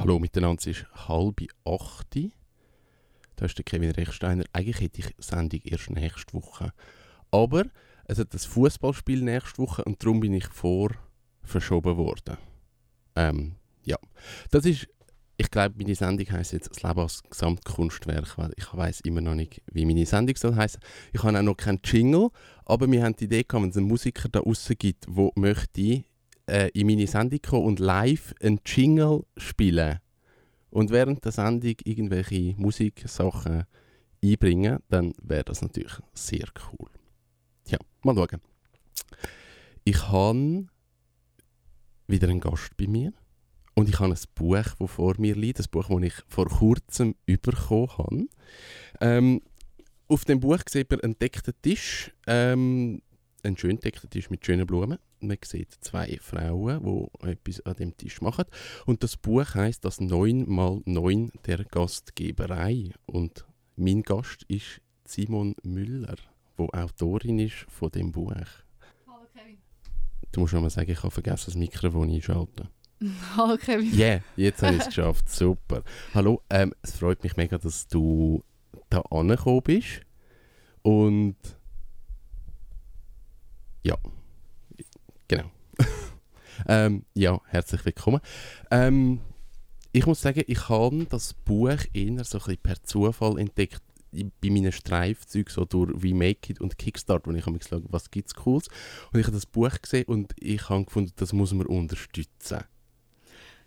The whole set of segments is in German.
Hallo miteinander, es ist halb acht. Da ist der Kevin Rechsteiner. Eigentlich hätte ich Sendung erst nächste Woche. Aber es hat das Fußballspiel nächste Woche und darum bin ich vor verschoben worden. Ähm, ja. Das ist, ich glaube, meine Sendung heisst jetzt «Das Leben als Gesamtkunstwerk», weil ich weiß immer noch nicht, wie meine Sendung soll heißen. Ich habe auch noch keinen Jingle, aber wir haben die Idee gehabt, wenn es einen Musiker da draussen gibt, der möchte äh, in meine Sendung kommen und live einen Jingle spielen und während der Sendung irgendwelche Musiksachen einbringen, dann wäre das natürlich sehr cool. Ja, mal schauen. Ich habe wieder einen Gast bei mir und ich habe ein Buch, das vor mir liegt, ein Buch, das ich vor kurzem bekommen habe. Ähm, auf dem Buch sieht man einen deckten Tisch, ähm, einen schön deckten Tisch mit schönen Blumen man sieht zwei Frauen, die etwas an dem Tisch machen. Und das Buch heißt das 9x9 der Gastgeberei. Und mein Gast ist Simon Müller, wo Autorin ist von dem Buch. Hallo Kevin. Du musst noch mal sagen, ich habe vergessen, das Mikrofon einschalten. Hallo Kevin. Ja, yeah, jetzt habe ich es geschafft. Super. Hallo, ähm, es freut mich mega, dass du da angekommen bist. Und ja, Genau. ähm, ja, herzlich willkommen. Ähm, ich muss sagen, ich habe das Buch eher so ein per Zufall entdeckt bei meinen Streifzügen so durch Remake It und Kickstart, wo ich habe geschaut, was gibt es Cooles. Und ich habe das Buch gesehen und ich habe gefunden, das muss man unterstützen.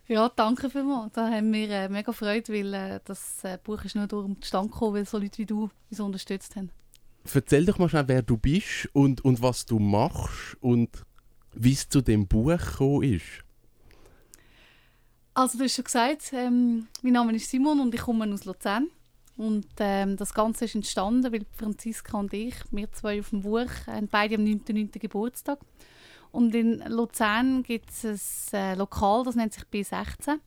Ja, danke vielmals. Da haben wir äh, mega Freude, weil äh, das äh, Buch ist nur durch den Stand gekommen, weil so Leute wie du uns unterstützt haben. Erzähl doch mal schnell, wer du bist und, und was du machst und wie es zu dem Buch gekommen ist. Also du hast schon gesagt, ähm, mein Name ist Simon und ich komme aus Luzern. Und ähm, das Ganze ist entstanden, weil Franziska und ich, wir zwei auf dem Buch, haben beide am 9.9. Geburtstag. Und in Luzern gibt es ein äh, Lokal, das nennt sich B16.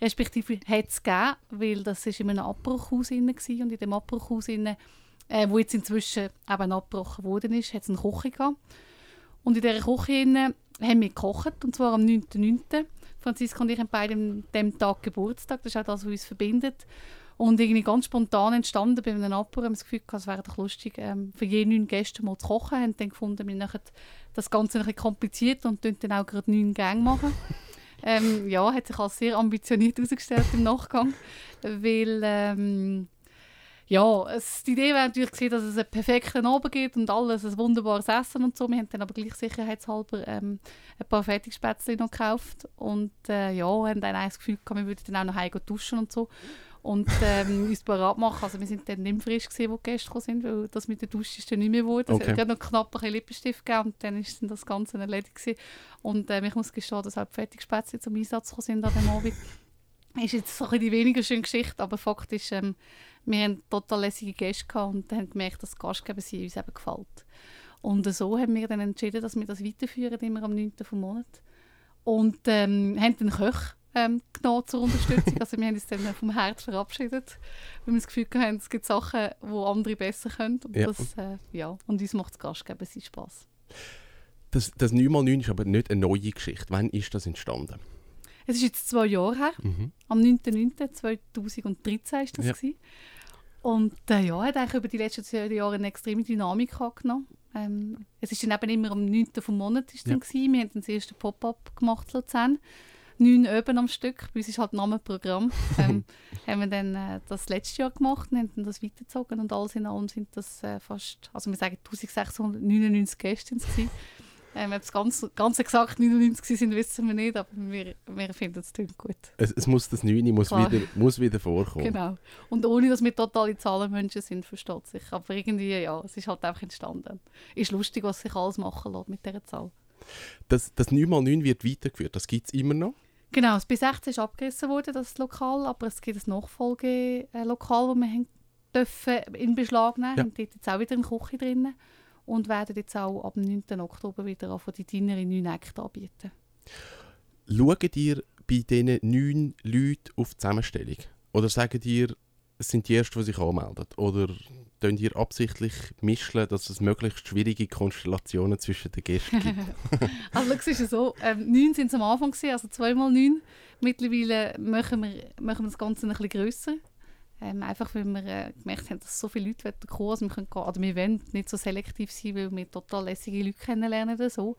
Respektive hat es gegeben, weil das ist in einem Abbruchhaus war. Und in dem Abbruchhaus, äh, wo jetzt inzwischen eben abgebrochen worden ist, hat es eine Küche gehabt. Und in dieser Küche haben wir gekocht, und zwar am 9.9. Franziska und ich haben beide an diesem Tag Geburtstag, das ist auch das, was uns verbindet. Und irgendwie ganz spontan entstanden bei einem Apero, haben wir das Gefühl gehabt, es wäre doch lustig, ähm, für je neun Gäste mal zu kochen. Haben dann gefunden, wir machen das Ganze ein bisschen kompliziert und dann auch gerade neun Gänge machen. ähm, ja, hat sich als sehr ambitioniert herausgestellt im Nachgang, weil ähm, ja, es, die Idee wäre natürlich gewesen, dass es einen perfekten Abend gibt und alles ein wunderbares Essen und so. Wir haben dann aber gleich sicherheitshalber ähm, ein paar Fertigspätzle noch gekauft und äh, ja, haben dann das Gefühl gehabt, wir würden dann auch noch heim duschen und so und ähm, uns bereit machen. Also wir sind dann nicht mehr frisch gewesen, wo die Gäste gekommen sind, weil das mit der Dusche ist dann nicht mehr geworden. Okay. Es hat noch knapp ein bisschen Lippenstift gegeben und dann ist dann das Ganze erledigt gewesen. Und äh, ich muss gestehen, dass halt Fertigspätzle zum Einsatz gekommen sind an dem Abend. Ist jetzt so ein die weniger schöne Geschichte, aber Fakt ist, ähm, wir haben total lässige Gäste und haben gemerkt, dass das Gastgeber sie uns eben gefällt. Und so haben wir dann entschieden, dass wir das weiterführen, immer am 9. vom Monat. Und ähm, haben den Köch ähm, genommen zur Unterstützung. also wir haben uns dann vom Herz verabschiedet, weil wir das Gefühl haben, es gibt Sachen, die andere besser können. Und, ja. Das, äh, ja. und uns macht das Gastgeber seinen Spass. Das, das 9x9 ist aber nicht eine neue Geschichte. Wann ist das entstanden? Es ist jetzt zwei Jahre her. Mhm. Am 9.9.2013 war das. Ja. Und äh, ja, hat eigentlich über die letzten zwei Jahre eine extreme Dynamik angenommen. Ähm, es ist dann eben immer am 9. vom Monat ist ja. dann Wir haben das erste Pop-up gemacht Luzern. Neun Öben am Stück. Bei uns ist halt ein Namenprogramm. ähm, haben wir dann äh, das letzte Jahr gemacht und haben dann das weitergezogen. Und alles in allem sind das äh, fast, also wir sagen 1699 Gäste. Ähm, ob es ganz, ganz exakt 99 sind, wissen wir nicht, aber wir, wir finden es gut. Es, es, muss das 9 muss wieder, muss wieder vorkommen. Genau. Und ohne, dass wir totale Zahlenmenschen sind, versteht sich. Aber irgendwie, ja, es ist halt einfach entstanden. Ist lustig, was sich alles machen lässt mit dieser Zahl. Das, das 9x9 wird weitergeführt, das gibt es immer noch? Genau, bis 16 ist abgerissen worden, das Lokal, aber es gibt ein Nachfolgelokal, das wir haben dürfen in Beschlag nehmen. Ja. Und dort jetzt auch wieder eine Küche drinnen und werden jetzt auch ab dem 9. Oktober wieder von die Dinner in neun Nächte anbieten. Schaut ihr bei diesen neun Leuten auf die Zusammenstellung? Oder sagen ihr, es sind die Ersten, die sich anmelden? Oder tun ihr absichtlich mischen, dass es möglichst schwierige Konstellationen zwischen den Gästen gibt? also es ist ja so, ähm, neun sind es am Anfang, gewesen, also zweimal neun. Mittlerweile machen wir, machen wir das Ganze ein bisschen grösser. Ähm, einfach weil wir äh, gemerkt haben, dass so viele Leute kommen also wir, können, oder wir wollen nicht so selektiv sein, weil wir total lässige Leute kennenlernen. So.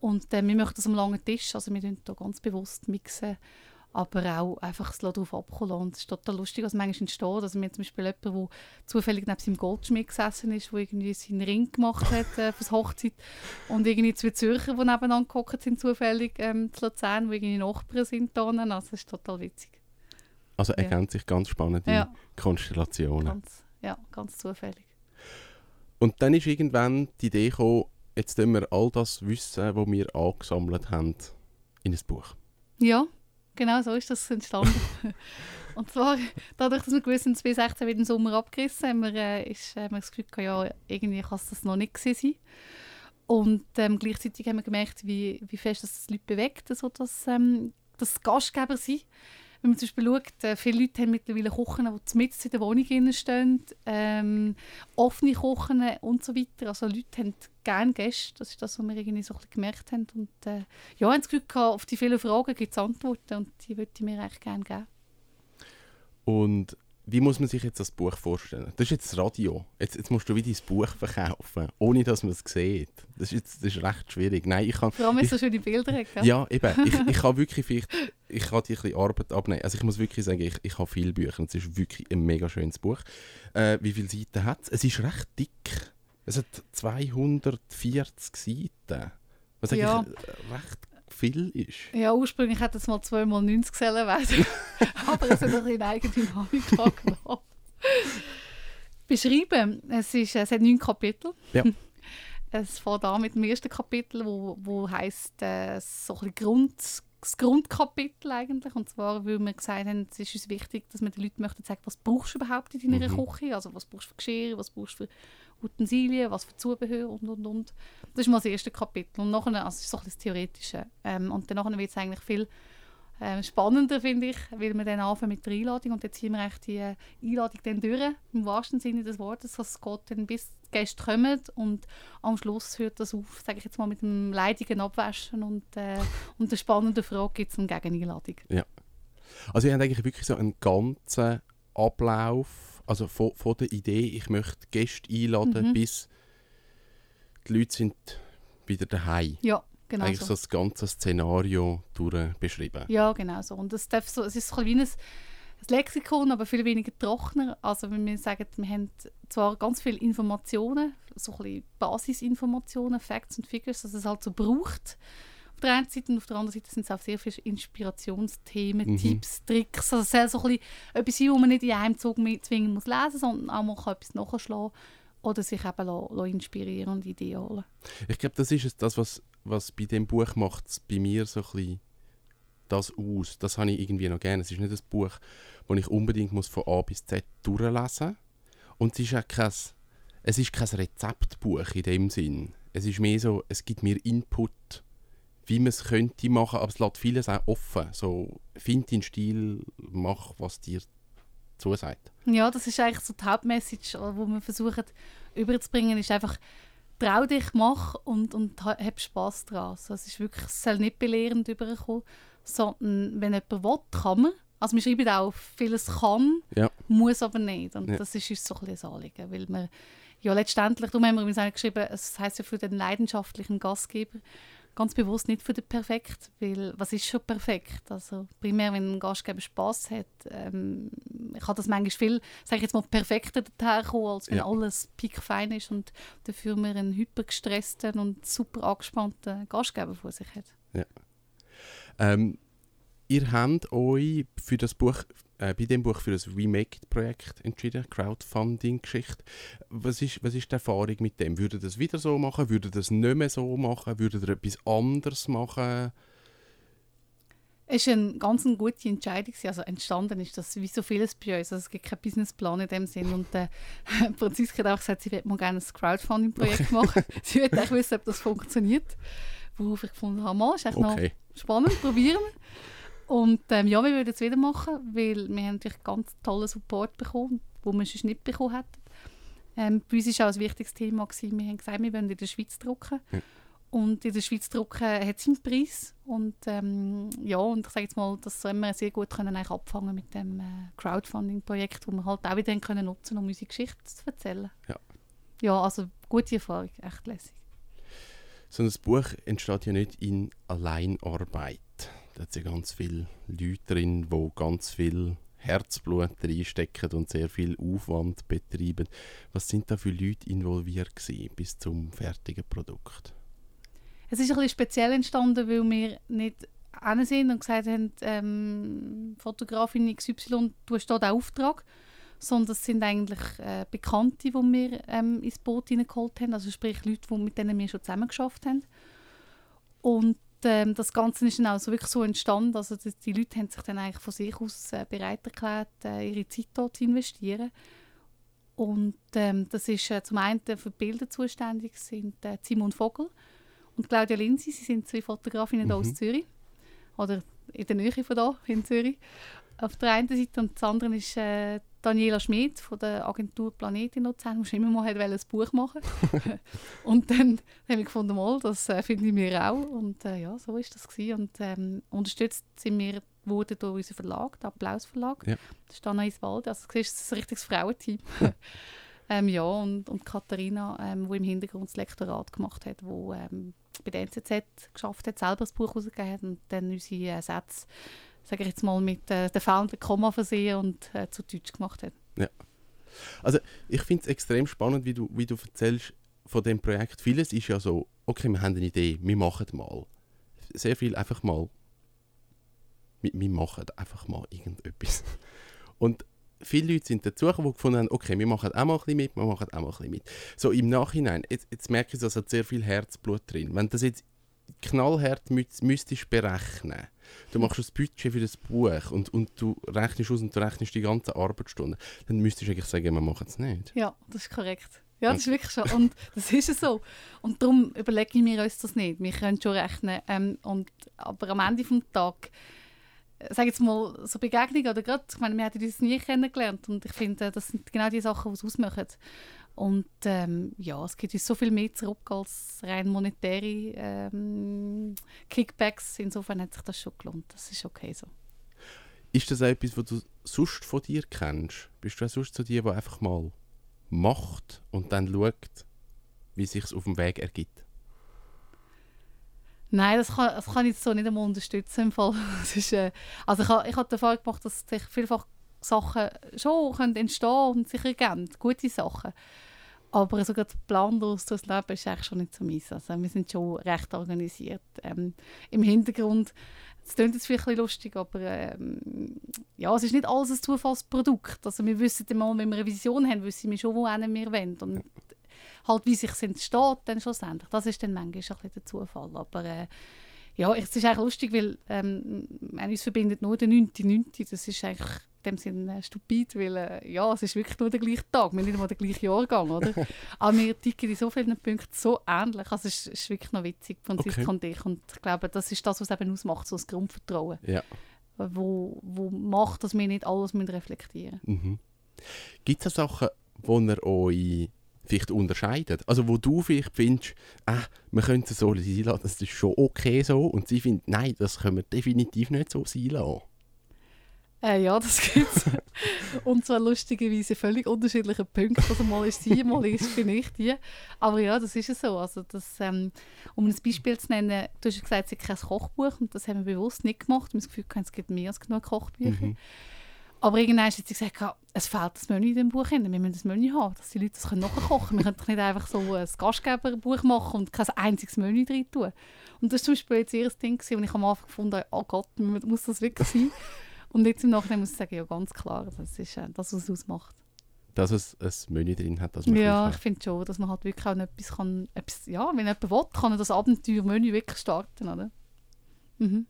Und äh, wir möchten das am langen Tisch, also wir mixen da ganz bewusst mixen aber auch einfach es darauf abkommen Und es ist total lustig, was manchmal entsteht. Also wir haben zum Beispiel jemanden, der zufällig neben seinem Goldschmied gesessen ist, der irgendwie seinen Ring gemacht hat äh, für die Hochzeit und irgendwie zwei Zürcher, die nebeneinander gehockt sind, zufällig ähm, zu Luzern, die irgendwie Nachbarn sind. Da. Also das ist total witzig. Also ergänzt sich ganz spannende ja. Konstellationen. Ganz, ja, ganz zufällig. Und dann ist irgendwann die Idee gekommen, jetzt tun wir all das Wissen, das wir angesammelt haben, in ein Buch. Ja, Genau so ist das entstanden. und zwar, dadurch, dass wir gewusst haben, 2016 wird im Sommer abgerissen, haben wir, äh, ist, äh, haben wir das Gefühl gehabt, ja, irgendwie kann es das noch nicht sein. Und ähm, gleichzeitig haben wir gemerkt, wie, wie fest das Leute bewegt, also dass, ähm, dass Gastgeber sind wenn man zum Beispiel schaut, äh, viele Leute haben mittlerweile Kochen, die mitten in der Wohnung stehen, ähm, offene Kochen und so weiter. Also Leute haben gerne Gäste, das ist das, was wir irgendwie so gemerkt haben. Und äh, ja, haben das Glück gehabt, auf die vielen Fragen gibt es Antworten und die würde ich mir echt gerne geben. Und wie muss man sich jetzt das Buch vorstellen? Das ist jetzt das Radio. Jetzt, jetzt musst du wieder dein Buch verkaufen, ohne dass man es sieht. Das ist, jetzt, das ist recht schwierig. Nein, ich kann, Vor allem, wenn so schöne Bilder hat. Ja, eben. Ich, ich kann wirklich vielleicht, ich kann dir ein bisschen Arbeit abnehmen. Also ich muss wirklich sagen, ich, ich habe viele Bücher es ist wirklich ein mega schönes Buch. Äh, wie viele Seiten hat es? Es ist recht dick. Es hat 240 Seiten. Was ja. eigentlich recht viel ist. Ja, ursprünglich hätte es mal 2 mal 90 sollen werden. Aber es hat ein bisschen Eigendynamik angenommen. Beschreiben, es, ist, es hat neun Kapitel. Ja. Es fängt an mit dem ersten Kapitel, wo, wo heisst, äh, so ein Grund, das Grundkapitel eigentlich. Und zwar, weil wir gesagt haben, es ist uns wichtig, dass wir den Leuten möchten sagen, was brauchst du überhaupt in deiner mhm. Küche? Also was brauchst du für Geschirr, was brauchst du für Utensilien, was für Zubehör und, und, und. Das ist mal das erste Kapitel. Und nachher, also das ist so das Theoretische. Ähm, und dann wird es eigentlich viel äh, spannender, finde ich, weil wir dann anfangen mit der Einladung und jetzt ziehen wir die äh, Einladung dann durch, im wahrsten Sinne des Wortes. Also es geht dann bis Gäste kommen und am Schluss hört das auf, sage ich jetzt mal, mit dem leidigen Abwaschen und, äh, und der spannenden Frage gibt es eine Gegeneinladung. Ja. Also ihr habt eigentlich wirklich so einen ganzen Ablauf, also von, von der Idee, ich möchte Gäste einladen, mhm. bis die Leute sind wieder daheim. Ja, genau Eigentlich so. so das ganze Szenario durch beschrieben. Ja, genau so. Und das darf so, es ist so wie ein, ein Lexikon, aber viel weniger trockener. Also wenn wir sagen, wir haben zwar ganz viele Informationen, so ein bisschen Basisinformationen, Facts und Figures, dass es halt so braucht, auf der einen Seite und auf der anderen Seite sind es auch sehr viele Inspirationsthemen, mhm. Tipps, Tricks. Also es soll so ein bisschen etwas sein, wo man nicht in einem Zug zwingen muss lesen, sondern auch mal etwas nachschlagen oder sich eben lassen, lassen inspirieren und Ideen holen. Ich glaube, das ist es, das, was, was bei dem Buch macht bei mir so ein bisschen das aus. Das habe ich irgendwie noch gerne. Es ist nicht ein Buch, das ich unbedingt muss von A bis Z durchlesen muss. Und es ist auch kein, es ist kein Rezeptbuch in dem Sinn. Es ist mehr so, es gibt mir Input wie man es könnte machen, aber es lässt vieles auch offen. So, find deinen Stil, mach, was dir zusagt. Ja, das ist eigentlich so die Hauptmessage, die wir versuchen überzubringen, ist einfach, trau dich, mach und, und hab Spass daran. Also es ist wirklich, es soll nicht belehrend überkommen, sondern wenn jemand will, kann man. Also wir schreiben auch, vieles kann, ja. muss aber nicht. Und ja. das ist uns so ein bisschen das Anliegen, weil wir ja letztendlich, darum haben wir uns geschrieben, es heisst ja für den leidenschaftlichen Gastgeber, ganz bewusst nicht für den perfekt, weil was ist schon perfekt? Also primär, wenn ein Gastgeber Spaß hat, ähm, kann das manchmal viel, sage ich jetzt mal, perfekter daherkommen, als wenn ja. alles piekfein ist und dafür man einen hypergestressten und super angespannten Gastgeber vor sich hat. Ja. Ähm, ihr habt euch für das Buch äh, bei dem Buch für das Remake-Projekt entschieden, Crowdfunding-Geschichte. Was ist, was ist die Erfahrung mit dem? Würde das wieder so machen? Würde das nicht mehr so machen? Würde ihr etwas anderes machen? Es war eine ganz gute Entscheidung. Also entstanden ist das wie so vieles bei uns. Also es gibt keinen Businessplan in dem Sinn. Und äh, Franziska hat auch gesagt, sie würde mal gerne ein Crowdfunding-Projekt machen. sie würde auch wissen, ob das funktioniert. Worauf ich gefunden habe, mal, ist echt okay. noch spannend, probieren wir. Und ähm, ja, wir würden es wieder machen, weil wir haben natürlich ganz tollen Support bekommen, den wir sonst nicht bekommen hätten. Ähm, bei uns war auch ein wichtiges Thema. Gewesen. Wir haben gesagt, wir wollen in der Schweiz drucken. Ja. Und in der Schweiz drucken hat seinen Preis. Und ähm, ja, und ich sage jetzt mal, das haben wir sehr gut können eigentlich abfangen mit dem äh, Crowdfunding-Projekt, wo wir halt auch wieder können nutzen um unsere Geschichte zu erzählen. Ja. Ja, also gute Erfahrung, echt lässig. So ein Buch entsteht ja nicht in Alleinarbeit. Hat ja ganz viele Leute drin, die ganz viel Herzblut reinstecken und sehr viel Aufwand betreiben. Was sind da für Leute involviert bis zum fertigen Produkt? Es ist ein bisschen speziell entstanden, weil wir nicht hin sind und gesagt haben, ähm, Fotografin XY, du hast hier den Auftrag. Sondern es sind eigentlich äh, Bekannte, die wir ähm, ins Boot hineingeholt haben. Also sprich Leute, die, mit denen wir schon zusammen geschafft haben. Und ähm, das Ganze ist dann auch so wirklich so entstanden. Also die, die Leute haben sich dann eigentlich von sich aus äh, bereit erklärt, äh, ihre Zeit dort zu investieren. Und ähm, das ist äh, zum einen für die Bilder zuständig sind äh, Simon Vogel und Claudia Linzi. Sie sind zwei Fotografinnen Mhm. aus Zürich. Oder in der Nähe von hier, in Zürich. Auf der einen Seite und das andere ist äh, Daniela Schmid von der Agentur Planet in Luzern, die immer mal hat ein Buch machen Und dann haben wir gefunden, mal, das äh, finden wir auch. Und äh, ja, so ist das gewesen. Und ähm, unterstützt sind wir wurden durch unseren Verlag, den Applaus Verlag. Ja. Das ist Anna Iswald. Also du siehst, es ist ein richtiges Frauenteam. ähm, ja, und, und Katharina, ähm, die im Hintergrund das Lektorat gemacht hat, wo ähm, bei der NZZ geschafft hat, selber das Buch herausgegeben hat und dann unsere äh, Sätze, sage ich jetzt mal, mit äh, den fehlenden Komma versehen und äh, zu Deutsch gemacht hat. Ich finde es extrem spannend, wie du, wie du erzählst von dem Projekt. Vieles ist ja so, okay, wir haben eine Idee, wir machen mal. Sehr viel einfach mal, wir, wir machen einfach mal irgendetwas. Und viele Leute sind dazugekommen, die gefunden haben, okay, wir machen auch mal ein bisschen mit, wir machen auch mal ein bisschen mit. So im Nachhinein, jetzt, jetzt merke ich, es hat sehr viel Herzblut drin. Wenn das jetzt knallhart mü müsstest berechnen, du machst das Budget für das Buch und, und du rechnest aus und du rechnest die ganzen Arbeitsstunden, dann müsstest du eigentlich sagen, wir machen es nicht. Ja, das ist korrekt. Ja, das ist wirklich so. Und das ist es so. Und darum überlegen wir uns das nicht. Wir können schon rechnen. Ähm, und, aber am Ende des Tages, äh, sage jetzt mal, so Begegnungen oder gerade, ich meine, wir hätten uns nie kennengelernt und ich finde, das sind genau die Sachen, die es ausmachen. Und ähm, ja, es gibt uns so viel mehr zurück als rein monetäre ähm, Kickbacks. Insofern hat sich das schon gelohnt. Das ist okay so. Ist das etwas, was du sonst von dir kennst? Bist du auch sonst so die, die einfach mal macht und dann schaut, wie sich auf dem Weg ergibt? Nein, das kann, das kann ich jetzt so nicht einmal unterstützen im Fall. Das ist, äh, also ich habe ich hab die Erfahrung gemacht, dass sich vielfach Sachen schon können entstehen und sich ergeben, gute Sachen. Aber so gerade planlos durchs Leben ist eigentlich schon nicht so meins. Also wir sind schon recht organisiert. Ähm, Im Hintergrund, es klingt jetzt vielleicht ein bisschen lustig, aber ähm, ja, es ist nicht alles ein Zufallsprodukt. Also wir wissen immer, wenn wir eine Vision haben, wissen wir schon, wohin wir wollen. Und halt, wie sich entsteht, dann schlussendlich. Das ist dann manchmal ein bisschen der Zufall. Aber äh, ja, es ist eigentlich lustig, weil ähm, uns verbindet nur der 9.9. Das ist eigentlich in dem Sinne äh, stupid, weil äh, ja, es ist wirklich nur der gleiche Tag, wir haben nicht mal den gleichen Jahrgang, oder? Aber wir ticken in so vielen Punkten so ähnlich. Also es ist, wirklich noch witzig, Franziska Okay. und ich. Und ich glaube, das ist das, was eben ausmacht, so das Grundvertrauen, Ja. wo, wo macht, dass wir nicht alles müssen reflektieren Mhm. Gibt es Sachen, wo ihr euch vielleicht unterscheidet? Also wo du vielleicht findest, ah, wir können es so sein lassen, das ist schon okay so. Und sie findet, nein, das können wir definitiv nicht so sein lassen. Äh, ja, das gibt es. und zwar lustigerweise völlig unterschiedliche Punkte. Also mal ist sie, mal ist bin ich die. Aber ja, das ist es so. Also das, ähm, um ein Beispiel zu nennen, du hast ja gesagt, es gibt kein Kochbuch und das haben wir bewusst nicht gemacht. Wir haben das Gefühl, es gibt mehr als genug Kochbücher. Mhm. Aber irgendwann hat sie gesagt, ja, es fehlt das Menü in dem Buch. hin. Wir müssen das Menü haben, dass die Leute das können nachkochen können. Wir können doch nicht einfach so ein Gastgeberbuch machen und kein einziges Menü drin tun. Und das war zum Beispiel jetzt ihr Ding, und ich am Anfang gefunden habe, oh Gott, muss das wirklich sein? Und jetzt im Nachhinein muss ich sagen, ja ganz klar, das ist äh, das, was es ausmacht. Dass es ein Menü drin hat, dass man Ja, ich finde schon, dass man halt wirklich auch etwas kann, etwas, ja, wenn jemand will, kann er das Abenteuer-Menü wirklich starten, oder? Mhm.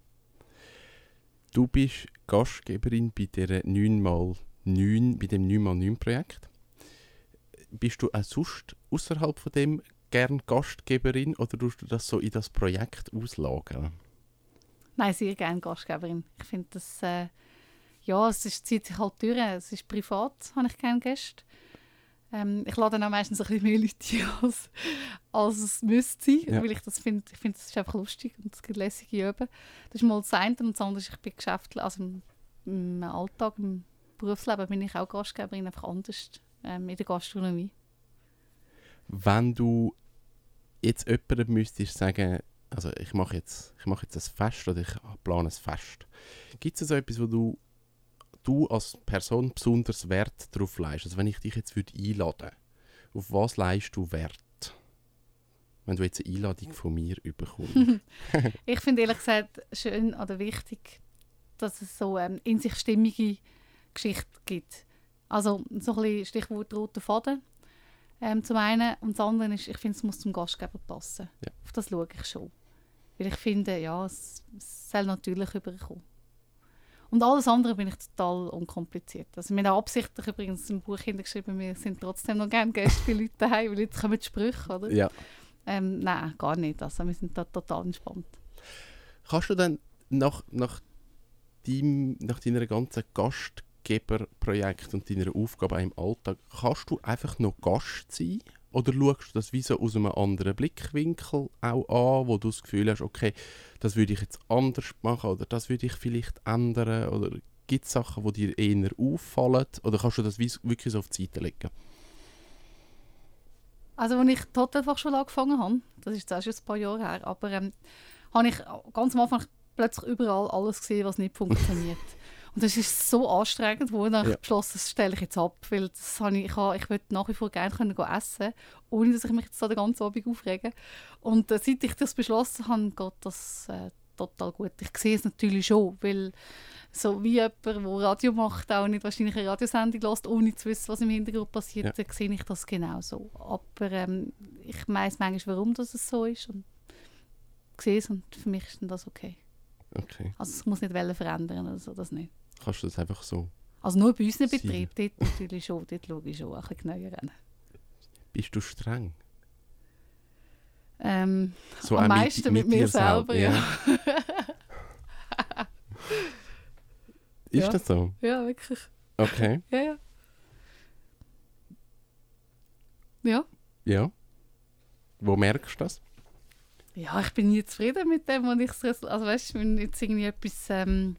Du bist Gastgeberin bei der 9x9, bei dem 9x9-Projekt. Bist du auch sonst außerhalb von dem gern Gastgeberin oder tust du das so in das Projekt auslagern? Nein, sehr gerne Gastgeberin. Ich finde das, äh, ja, es ist, zieht sich halt durch. Es ist privat, habe ich gerne Gäste. Ähm, ich lade dann auch meistens ein bisschen mehr Leute als, als es müsste sein, Ja. weil ich das finde, ich finde, das ist einfach lustig und es gibt lässige Üben. Das ist mal das eine und das andere ist, ich bin geschäftlich, also im, im Alltag, im Berufsleben bin ich auch Gastgeberin, einfach anders ähm, in der Gastronomie. Wenn du jetzt jemandem müsstest sagen, also ich mache jetzt, ich mache jetzt ein Fest oder ich plane ein Fest. Gibt es so etwas, wo du, du als Person besonders Wert darauf leist? Also wenn ich dich jetzt würde einladen auf was leist du Wert? Wenn du jetzt eine Einladung von mir bekommst. Ich finde ehrlich gesagt schön oder wichtig, dass es so ähm, in sich stimmige Geschichte gibt. Also so ein bisschen Stichwort roter Faden ähm, zum einen und das andere ist, ich finde, es muss zum Gastgeber passen. Ja. Auf das schaue ich schon. Weil ich finde, ja, es, es soll natürlich überkommen. Und alles andere bin ich total unkompliziert. Also wir haben auch absichtlich übrigens im Buch hintergeschrieben, wir sind trotzdem noch gerne Gäste bei Leuten daheim, weil jetzt kommen die Sprüche, oder? ja. Ähm, nein, gar nicht. Also wir sind da total entspannt. Kannst du dann nach, nach, deinem, nach deiner ganzen Gastgeberprojekt und deiner Aufgabe im Alltag, kannst du einfach noch Gast sein? Oder schaust du das wie so aus einem anderen Blickwinkel auch an, wo du das Gefühl hast, okay, das würde ich jetzt anders machen oder das würde ich vielleicht ändern? Oder gibt es Sachen, die dir eher auffallen? Oder kannst du das wirklich so auf die Seite legen? Also, als ich die Hotelfachschule angefangen habe, das ist jetzt schon ein paar Jahre her, aber ähm, habe ich ganz am Anfang plötzlich überall alles gesehen, was nicht funktioniert. Und das ist so anstrengend, wo ich dann Ja. beschlossen das stelle ich jetzt ab, weil das habe ich, ich, habe, ich würde nach wie vor gerne können essen, ohne dass ich mich jetzt da den ganzen Abend aufrege. Und äh, seit ich das beschlossen habe, geht das äh, total gut. Ich sehe es natürlich schon, weil so wie jemand, der Radio macht, auch nicht wahrscheinlich eine Radiosendung lässt, ohne zu wissen, was im Hintergrund passiert, Ja. sehe ich das genauso. Aber ähm, ich weiß manchmal, warum das so ist und sehe es und für mich ist das okay. Okay. Also es muss nicht Wellen verändern oder so, das nicht. Kannst du das einfach so? Also nur bei unseren Sie- Betrieben, dort natürlich schon, dort schaue ich schon ein bisschen genauer hin. Bist du streng? Ähm, So Am meisten mit mir dir selber, ja. Ist Ja. das so? ja, wirklich. Okay. Ja, ja. Ja. Ja. Wo merkst du das? Ja, ich bin nie zufrieden mit dem, was ich also weißt, wenn jetzt irgendwie etwas, ähm,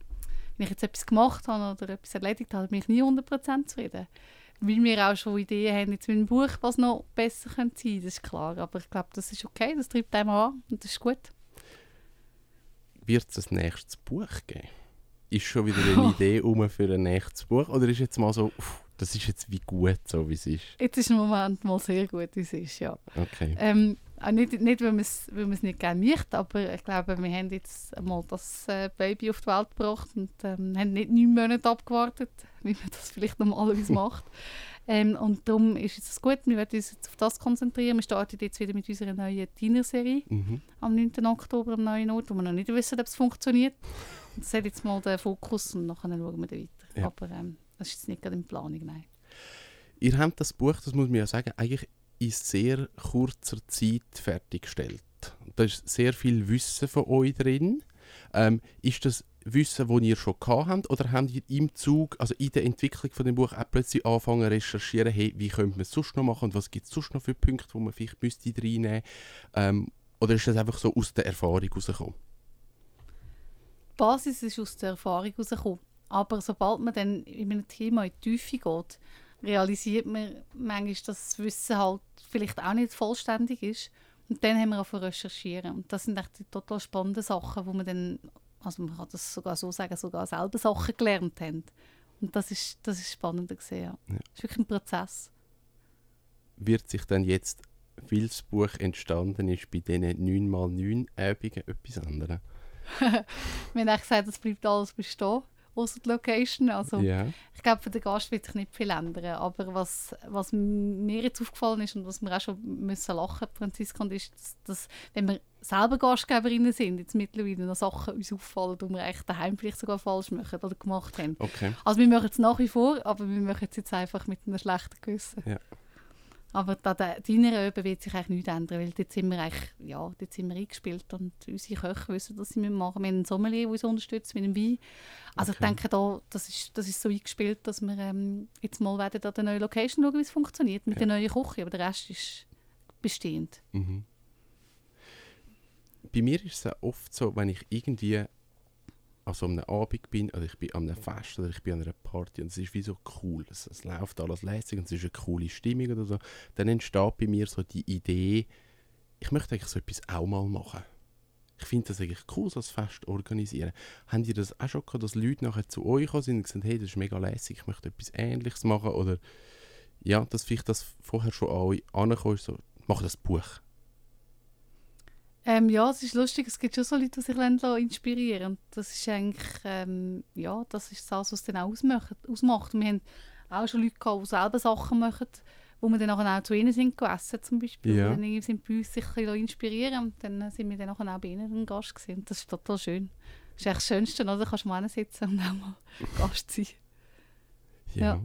wenn ich jetzt etwas gemacht habe oder etwas erledigt habe, bin ich nie 100% zufrieden. Weil wir auch schon Ideen haben jetzt mit dem Buch, was noch besser könnte sein, das ist klar. Aber ich glaube, das ist okay, das treibt einem an und das ist gut. Wird es ein nächstes Buch geben? Ist schon wieder eine Idee um für ein nächstes Buch? Oder ist jetzt mal so, uff, das ist jetzt wie gut, so wie es ist? Jetzt ist im Moment mal sehr gut, wie es ist, ja. Okay. Ähm, auch nicht, nicht weil man es weil nicht gerne möchte, aber ich glaube, wir haben jetzt einmal das äh, Baby auf die Welt gebracht und ähm, haben nicht neun Monate abgewartet, wie man das vielleicht normalerweise macht. Ähm, und darum ist es gut, wir werden uns jetzt auf das konzentrieren. Wir starten jetzt wieder mit unserer neuen Diener-Serie Mhm. am 9. Oktober am neuen Ort, wo wir noch nicht wissen, ob es funktioniert. Und das hat jetzt mal den Fokus und nachher schauen wir dann weiter. Ja. Aber ähm, das ist jetzt nicht gerade in Planung, nein. Ihr habt das Buch, das muss man ja sagen, eigentlich in sehr kurzer Zeit fertiggestellt. Da ist sehr viel Wissen von euch drin. Ähm, ist das Wissen, das ihr schon habt, oder habt ihr im Zug, also in der Entwicklung von dem Buch, auch plötzlich angefangen zu recherchieren, hey, wie könnte man es sonst noch machen und was gibt es sonst noch für Punkte, wo man vielleicht müsste reinnehmen ähm, Oder ist das einfach so aus der Erfahrung herausgekommen? Die Basis ist aus der Erfahrung herausgekommen. Aber sobald man dann in einem Thema in die Tiefe geht, realisiert man manchmal, dass das Wissen halt vielleicht auch nicht vollständig ist. Und dann haben wir auch zu recherchieren. Und das sind echt die total spannenden Sachen, wo man dann, also man kann das sogar so sagen, sogar selber Sachen gelernt haben. Und das ist, das ist spannender gesehen, ja. Ja. Das ist wirklich ein Prozess. Wird sich dann jetzt, weil das Buch entstanden ist, bei diesen 9x9 Übungen etwas ändern? Wir haben eigentlich gesagt, es bleibt alles bestehen, außer die Location. Also ja. Ich glaube, für den Gast wird sich nicht viel ändern. Aber was, was mir jetzt aufgefallen ist und was wir auch schon müssen lachen, Franziska, ist, dass, dass wenn wir selber Gastgeberinnen sind, jetzt mittlerweile noch Sachen uns auffallen, die wir eigentlich daheim vielleicht sogar falsch machen oder gemacht haben. Okay. Also wir machen es nach wie vor, aber wir machen es jetzt einfach mit einem schlechten Gewissen. Ja. Aber da der deiner Öben wird sich eigentlich nichts ändern, weil dort sind wir eigentlich, ja, dort sind wir eingespielt und unsere Köche wissen, dass sie machen müssen. Wir haben einen Sommelier, der uns unterstützt mit dem Wein. Also Okay. ich denke, da, das, ist, das ist so eingespielt, dass wir ähm, jetzt mal werden an der neuen Location schauen, wie es funktioniert mit Ja. der neuen Küche, aber der Rest ist bestehend. Mhm. Bei mir ist es oft so, wenn ich irgendwie an so einem Abend bin, oder ich bin an einem Fest oder ich bin an einer Party und es ist wie so cool, es, es läuft alles lässig und es ist eine coole Stimmung oder so, dann entsteht bei mir so die Idee, ich möchte eigentlich so etwas auch mal machen. Ich finde das eigentlich cool, so ein Fest organisieren. Haben ihr das auch schon gehabt, dass Leute nachher zu euch gekommen und gesagt hey, das ist mega lässig, ich möchte etwas Ähnliches machen oder ja, dass vielleicht das vorher schon an euch angekommen ist, so, mach das Buch. Ähm, ja, es ist lustig, es gibt schon so Leute, die sich lassen inspirieren. Und das ist eigentlich, ähm, ja, das ist das, was es dann auch ausmacht. ausmacht. Wir haben auch schon Leute gehabt, die selber Sachen machen, wo wir dann auch zu ihnen sind gegessen, zum Beispiel. Ja. Die dann sind bei uns sich ein inspirieren und dann sind wir dann auch bei ihnen ein Gast gewesen. Und Das ist total schön. Das ist eigentlich das Schönste, oder? Da kannst du mal sitzen und auch mal Gast sein. Ja.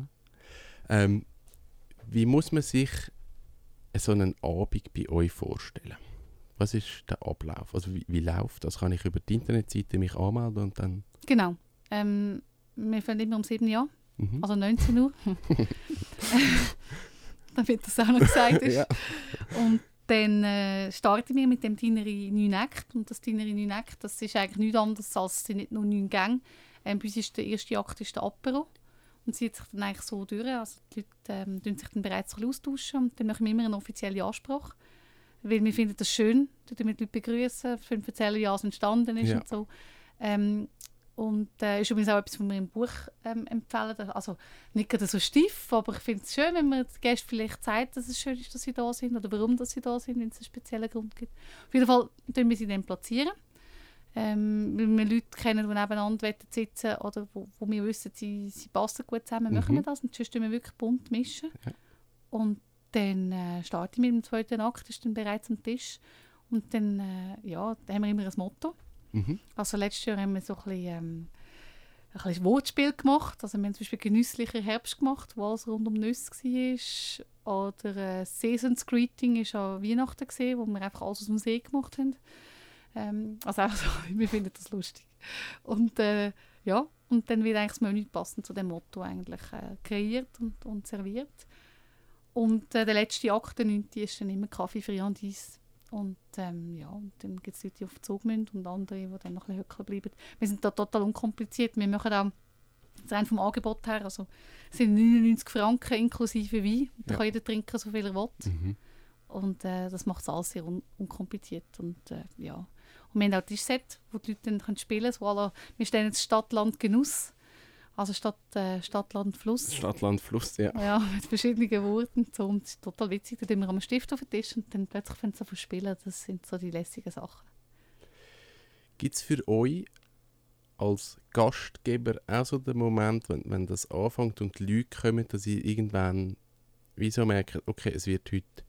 Ähm, wie muss man sich so einen Abend bei euch vorstellen? Was ist der Ablauf? Also wie, wie läuft das? Kann ich über die Internetseite mich anmelden und dann... Genau. Ähm, wir fangen immer um 7 Uhr an, Mhm. also 19 Uhr. Damit das auch noch gesagt ist. ja. Und dann äh, starten wir mit dem Dineri 9 Act. Und das Dineri 9 Act, das ist eigentlich nichts anderes als es sind nicht nur 9 Gänge. Ähm, bei uns ist der erste Akt ist der Apero. Und zieht sich dann eigentlich so durch. Also die Leute ähm, sich dann bereits austauschen. Und dann machen wir immer eine offizielle Ansprache. Weil wir finden das schön, dass wir die Leute begrüßen, für erzählen, wie alles entstanden ist Ja. und so. Ähm, und äh, ist übrigens auch etwas, was wir im Buch ähm, empfehlen. Also nicht gerade so steif, aber ich finde es schön, wenn man den Gästen vielleicht sagt, dass es schön ist, dass sie da sind oder warum dass sie da sind, wenn es einen speziellen Grund gibt. Auf jeden Fall tun wir sie dann platzieren. Ähm, wenn wir Leute kennen, die nebeneinander sitzen oder wo, wo wir wissen, sie, sie passen gut zusammen, machen Mhm. wir das. Und sonst wir wirklich bunt mischen. Ja. Und dann äh, starten wir mit dem zweiten Akt, ist dann bereits am Tisch. Und dann, äh, ja, dann haben wir immer ein Motto. Mhm. Also letztes Jahr haben wir so ein bisschen, ähm, ein bisschen Wortspiel gemacht. Also wir haben zum Beispiel genüsslicher Herbst gemacht, wo alles rund um Nüsse war. Oder äh, Seasons Greeting war an Weihnachten, gewesen, wo wir einfach alles aus dem See gemacht haben. Ähm, also auch so, wir finden das lustig. Und äh, ja, und dann wird eigentlich das Menü passend zu dem Motto eigentlich äh, kreiert und, und serviert. Und äh, der letzte Akt, der 9. ist dann immer Kaffee, Friandis. Und ähm, ja, und dann gibt es Leute, die auf den Zug müssen und andere, die dann noch ein bisschen hücken bleiben. Wir sind da total unkompliziert. Wir machen auch das rein vom Angebot her, also sind 99 Franken inklusive Wein. Da Ja. kann jeder trinken, so viel er will. Mhm. Und äh, das macht es alles sehr un unkompliziert. Und, äh, ja. und wir haben auch Tischset, wo die Leute dann können spielen können. So wir stellen jetzt Stadt, Land, Genuss. Also Stadt, äh, Stadt, Land, Fluss. Stadt, Land, Fluss, ja. Ja, mit verschiedenen Worten. So. Und es ist total witzig. Da tun wir am Stift auf den Tisch und dann plötzlich fangen sie an zu spielen. Das sind so die lässigen Sachen. Gibt es für euch als Gastgeber auch so den Moment, wenn, wenn das anfängt und die Leute kommen, dass ihr irgendwann wieso merkt, okay, es wird heute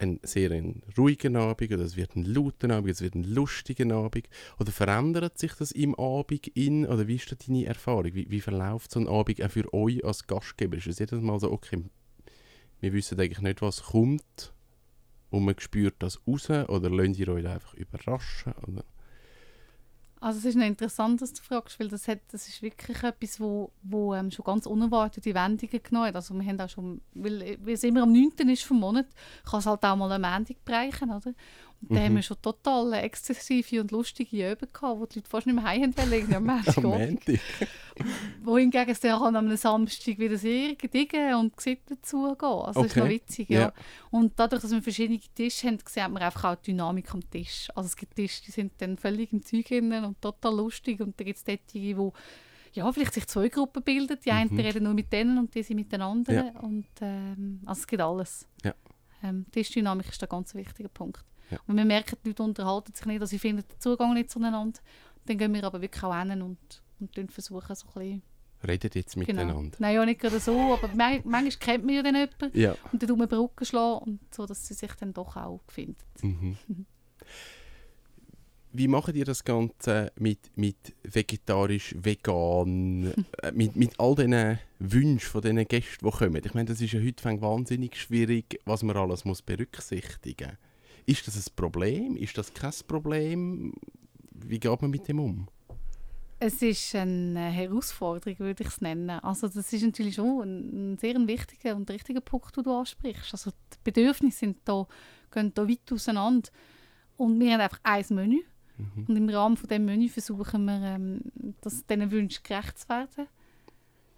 ein sehr ein ruhiger Abend oder es wird ein lauter Abend, es wird ein lustiger Abend oder verändert sich das im Abend in oder wie ist da deine Erfahrung? Wie, wie verläuft so ein Abend auch für euch als Gastgeber? Ist es jedes Mal so, okay, wir wissen eigentlich nicht, was kommt und man spürt das raus oder lasst ihr euch einfach überraschen? Oder? Also es ist noch interessant, dass du fragst, weil das, hat, das ist wirklich etwas, wo, wo ähm, schon ganz unerwartete Wendungen genommen hat. Also wir haben auch schon, weil, weil es immer am 9. ist vom Monat, kann es halt auch mal am Montag bereichen, oder? Da Mhm. haben wir schon total exzessive und lustige Übungen gehabt, wo die Leute fast nicht mehr heim irgendwie am Montagabend. Wohingegen es dann kann am Samstag wieder sehr gediegen und gesittet zugehen. Also das ist noch Okay. witzig, ja. Ja. Und dadurch, dass wir verschiedene Tische haben, sieht man einfach auch die Dynamik am Tisch. Also es gibt Tische, die sind dann völlig im Zeug und total lustig. Und dann gibt es dort die, wo ja, vielleicht sich zwei Gruppen bilden. Die einen Mhm. reden nur mit denen und die sind mit den anderen. Und, ähm, also es gibt alles. Ja. Ähm, Tischdynamik ist da ein ganz wichtiger Punkt. Ja. Und wir merken, die Leute unterhalten sich nicht, also sie finden den Zugang nicht zueinander. Dann gehen wir aber wirklich auch hin und, und versuchen, so ein bisschen Redet jetzt Genau. miteinander. Nein, ja nicht gerade so, aber man- manchmal kennt man ja dann jemanden Ja. und dann tut man Brücken schlagen und so, dass sie sich dann doch auch findet. Mhm. wie macht ihr das Ganze mit, mit vegetarisch, vegan, äh, mit, mit all diesen Wünschen von diesen Gästen, die kommen? Ich meine, das ist ja heute wahnsinnig schwierig, was man alles muss berücksichtigen muss. Ist das ein Problem? Ist das kein Problem? Wie geht man mit dem um? Es ist eine Herausforderung, würde ich es nennen. Also das ist natürlich schon ein, ein sehr wichtiger und richtiger Punkt, den du ansprichst. Also die Bedürfnisse sind da, gehen da weit auseinander. Und wir haben einfach ein Menü. Mhm. Und im Rahmen von dem Menü versuchen wir, ähm, dass diesen Wünschen gerecht zu werden.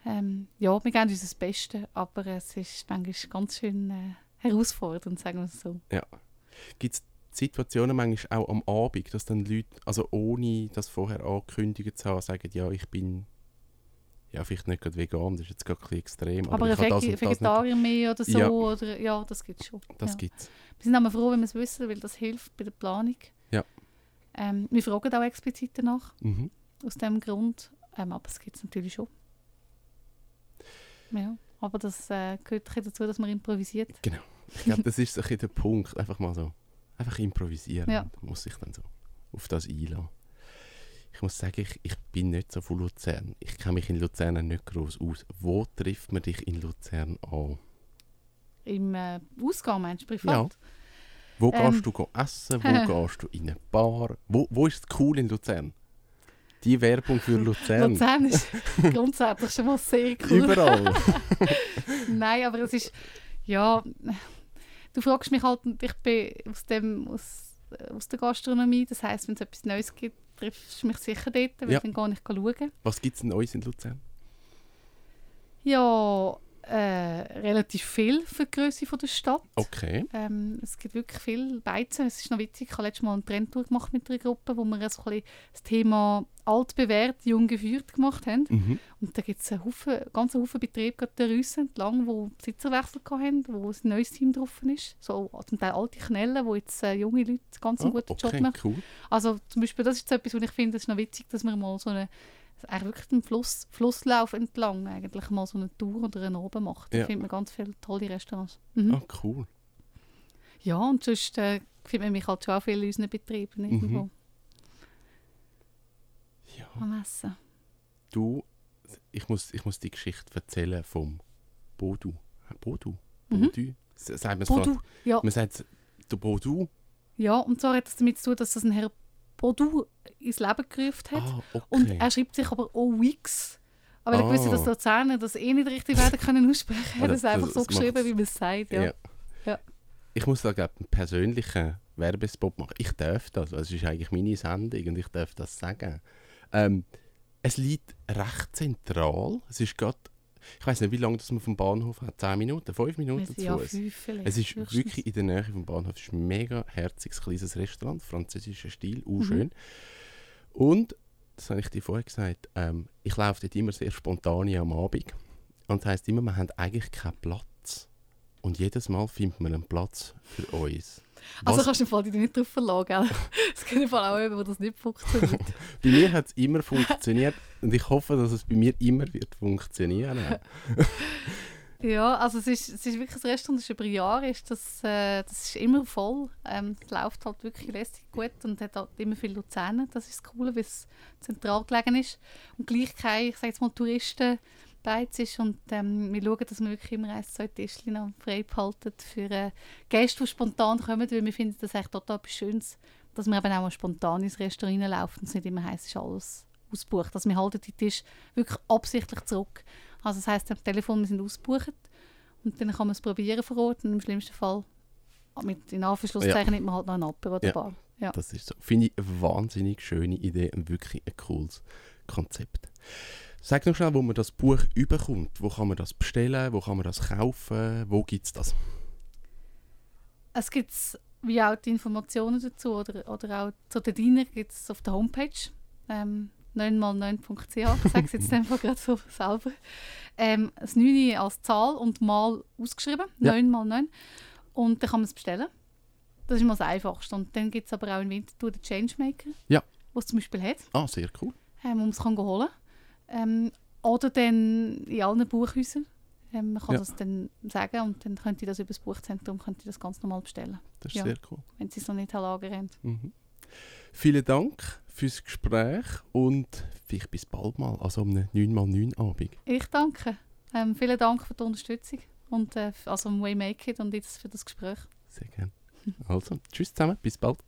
Ähm, ja, wir geben uns das Beste, aber es ist manchmal ganz schön äh, herausfordernd, sagen wir es so. Ja. Gibt es Situationen manchmal auch am Abend, dass dann Leute, also ohne das vorher angekündigt zu haben, sagen, ja, ich bin ja, vielleicht nicht gerade vegan, das ist jetzt gerade ein extrem. Aber, aber ein Veg Vegetarier mehr oder so, ja, oder, ja das gibt es schon. Das ja. gibt's. Wir sind auch froh, wenn wir es wissen, weil das hilft bei der Planung. Ja. Ähm, wir fragen auch explizit danach, mhm. aus dem Grund, ähm, aber es gibt es natürlich schon. Ja, aber das äh, gehört dazu, dass man improvisiert. Genau. Ich glaube, das ist so ein der Punkt, einfach mal so einfach improvisieren. Ja. Da muss ich dann so auf das einlassen. Ich muss sagen, ich, ich bin nicht so von Luzern. Ich kenne mich in Luzern nicht groß aus. Wo trifft man dich in Luzern an? Im äh, Ausgang meinst du, privat? Ja. Wo ähm. gehst du essen? Wo gehst du in eine Bar? Wo, wo ist es cool in Luzern? Die Werbung für Luzern. Luzern ist grundsätzlich schon mal sehr cool. Überall. Nein, aber es ist, ja, du fragst mich halt, ich bin aus, dem, aus, aus der Gastronomie, das heisst, wenn es etwas Neues gibt, triffst du mich sicher dort, weil ja. dann gar nicht schauen. Was gibt es Neues in Luzern? Ja, äh, relativ viel für die Größe der Stadt. Okay. Ähm, es gibt wirklich viel Beizen. Es ist noch witzig, ich habe letztes Mal eine Trendtour gemacht mit einer Gruppe, wo wir ein das Thema altbewährt, jung geführt gemacht haben. Mhm. Und da gibt es einen Haufen, ganz Haufen Betriebe gerade der Rüsse entlang, wo Besitzerwechsel hatten, wo ein neues Team drauf ist. So zum Teil alte Knellen, wo jetzt äh, junge Leute ganz einen oh, guten okay, Job machen. Cool. Also zum Beispiel, das ist etwas, wo ich finde, es ist noch witzig, dass wir mal so eine eigentlich wirklich den Fluss, Flusslauf entlang eigentlich mal so eine Tour oder eine oben macht. Da ja. findet man ganz viele tolle Restaurants. Mhm. Ah, cool. Ja, und sonst äh, findet man mich halt schon auch viel in unseren Betrieben irgendwo. Mhm. Ja. Am Essen. Du, ich muss, ich muss die Geschichte erzählen vom Bodu. Bodu? Mhm. Bodu? Sagt man Bodu, ja. Man sagt der Bodu. Ja, und zwar hat das damit zu tun, dass das ein Herr Bodu ins Leben gerufen hat. Ah, okay. Und er schreibt sich aber OX. Aber ah. ich wusste, dass Luzerner das eh nicht richtig werden können aussprechen. Er hat es einfach so geschrieben, wie man es sagt. Ja. Ja. ja. Ich muss da glaube einen persönlichen Werbespot machen. Ich darf das. Es ist eigentlich meine Sendung und ich darf das sagen. Ähm, es liegt recht zentral. Es ist gerade ich weiß nicht, wie lange das man vom Bahnhof hat. 10 Minuten, 5 Minuten zu fünf Es ist wirklich in der Nähe vom Bahnhof. Es ist ein mega herziges, kleines Restaurant, französischer Stil, auch schön. Mhm. Und, das habe ich dir vorher gesagt, ähm, ich laufe dort immer sehr spontan am Abend. Und das heisst immer, wir haben eigentlich keinen Platz. Und jedes Mal findet man einen Platz für uns. Also Was? kannst du im Fall dich nicht darauf verlassen, Es gibt im Fall auch jemanden, wo das nicht funktioniert. bei mir hat es immer funktioniert und ich hoffe, dass es bei mir immer wird funktionieren. ja, also es ist, es ist wirklich ein Restaurant, das ist über Jahre ist das, äh, das ist immer voll. Ähm, es läuft halt wirklich lässig gut und hat halt immer viele Luzerner. Das ist das Coole, weil es zentral gelegen ist. Und gleich keine, ich sage jetzt mal, Touristen Beiz ist und ähm, wir schauen, dass wir wirklich immer ein, zwei Tischchen frei behalten für äh, Gäste, die spontan kommen, weil wir finden das echt total etwas Schönes, dass man eben auch mal spontan ins Restaurant reinläuft und es nicht immer heisst, es ist alles ausgebucht. Also wir halten die Tisch wirklich absichtlich zurück. Also das heisst, am Telefon, wir sind ausgebucht und dann kann man es probieren vor Ort und im schlimmsten Fall mit in Anführungszeichen ja. nimmt man halt noch einen Apero oder ja. Bar. Ja. Das ist so. Finde ich eine wahnsinnig schöne Idee und wirklich ein cooles Konzept. Sag noch schnell, wo man das Buch überkommt. Wo kann man das bestellen? Wo kann man das kaufen? Wo gibt es das? Es gibt wie auch die Informationen dazu oder, oder auch zu den Dienern gibt es auf der Homepage ähm, 9x9.ch. Ich sage es jetzt einfach gerade so selber. Ähm, das 9 als Zahl und mal ausgeschrieben. Ja. 9x9. Und dann kann man es bestellen. Das ist mal das Einfachste. Und dann gibt es aber auch in Winterthur den Changemaker. Ja. Was zum Beispiel hat. Ah, sehr cool. Ähm, man es holen kann. Ähm, oder dann in allen Buchhäusern. Ähm, man kann ja. das dann sagen und dann könnt ihr das über das Buchzentrum könnt ihr das ganz normal bestellen. Das ist ja, sehr cool. Wenn sie es noch nicht haben. Mhm. Vielen Dank fürs Gespräch und vielleicht bis bald mal, also um einen 9x9 Abend. Ich danke. Ähm, vielen Dank für die Unterstützung und äh, also am Way Make It und jetzt für das Gespräch. Sehr gerne. Also, tschüss zusammen, bis bald.